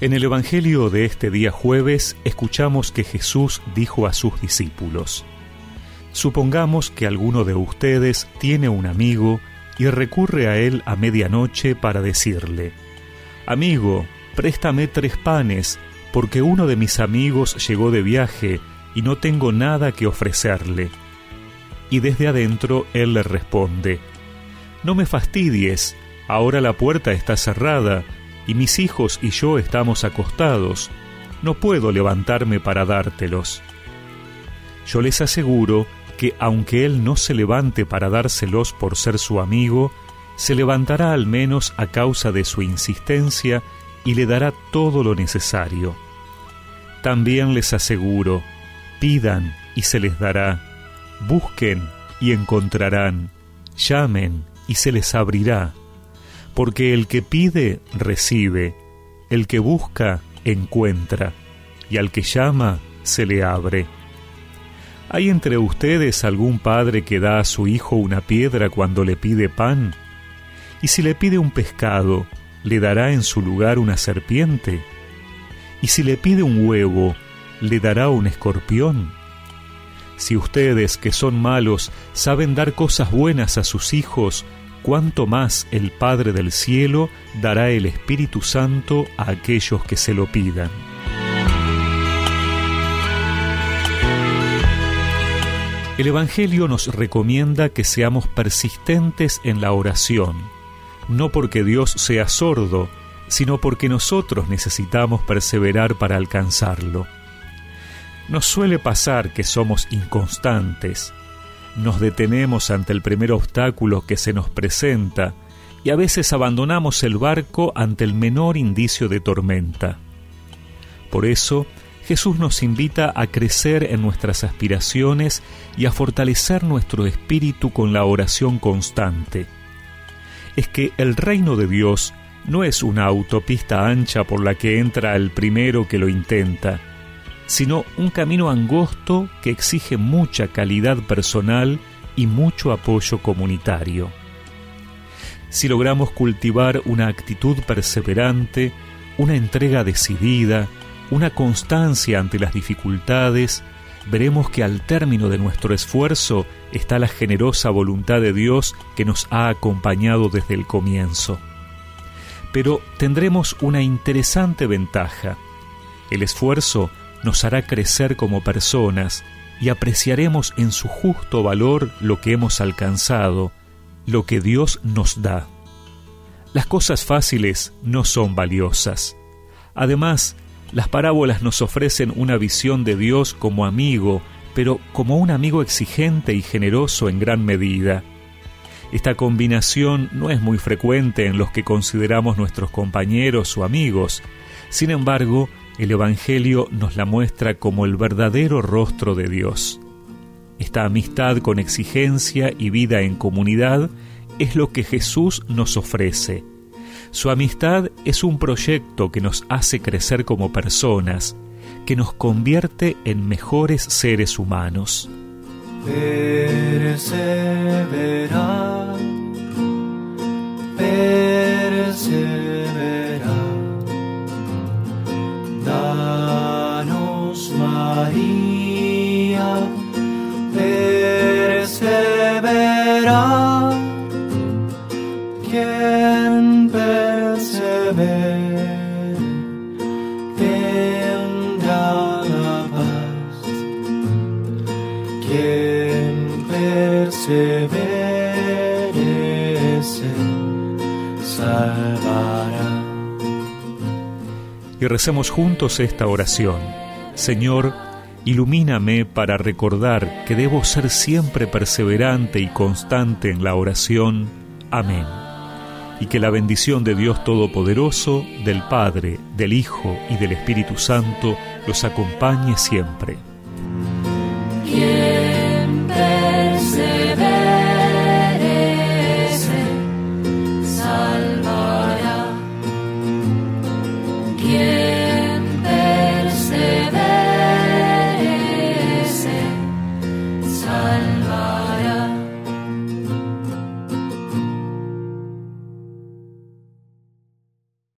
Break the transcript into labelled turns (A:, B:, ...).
A: En el Evangelio de este día jueves escuchamos que Jesús dijo a sus discípulos, Supongamos que alguno de ustedes tiene un amigo y recurre a él a medianoche para decirle, Amigo, préstame tres panes, porque uno de mis amigos llegó de viaje y no tengo nada que ofrecerle. Y desde adentro él le responde, No me fastidies, ahora la puerta está cerrada, y mis hijos y yo estamos acostados, no puedo levantarme para dártelos. Yo les aseguro que aunque él no se levante para dárselos por ser su amigo, se levantará al menos a causa de su insistencia y le dará todo lo necesario. También les aseguro, pidan y se les dará, busquen y encontrarán, llamen y se les abrirá porque el que pide, recibe, el que busca, encuentra, y al que llama, se le abre. ¿Hay entre ustedes algún padre que da a su hijo una piedra cuando le pide pan? ¿Y si le pide un pescado, le dará en su lugar una serpiente? ¿Y si le pide un huevo, le dará un escorpión? Si ustedes, que son malos, saben dar cosas buenas a sus hijos, cuánto más el Padre del cielo dará el Espíritu Santo a aquellos que se lo pidan. El Evangelio nos recomienda que seamos persistentes en la oración, no porque Dios sea sordo, sino porque nosotros necesitamos perseverar para alcanzarlo. Nos suele pasar que somos inconstantes, nos detenemos ante el primer obstáculo que se nos presenta y a veces abandonamos el barco ante el menor indicio de tormenta. Por eso, Jesús nos invita a crecer en nuestras aspiraciones y a fortalecer nuestro espíritu con la oración constante. Es que el reino de Dios no es una autopista ancha por la que entra el primero que lo intenta, sino un camino angosto que exige mucha calidad personal y mucho apoyo comunitario. Si logramos cultivar una actitud perseverante, una entrega decidida, una constancia ante las dificultades, veremos que al término de nuestro esfuerzo está la generosa voluntad de Dios que nos ha acompañado desde el comienzo. Pero tendremos una interesante ventaja. El esfuerzo nos hará crecer como personas y apreciaremos en su justo valor lo que hemos alcanzado, lo que Dios nos da. Las cosas fáciles no son valiosas. Además, las parábolas nos ofrecen una visión de Dios como amigo, pero como un amigo exigente y generoso en gran medida. Esta combinación no es muy frecuente en los que consideramos nuestros compañeros o amigos. Sin embargo, el Evangelio nos la muestra como el verdadero rostro de Dios. Esta amistad con exigencia y vida en comunidad es lo que Jesús nos ofrece. Su amistad es un proyecto que nos hace crecer como personas, que nos convierte en mejores seres humanos. Y recemos juntos esta oración. Señor, ilumíname para recordar que debo ser siempre perseverante y constante en la oración. Amén. Y que la bendición de Dios Todopoderoso, del Padre, del Hijo y del Espíritu Santo los acompañe siempre.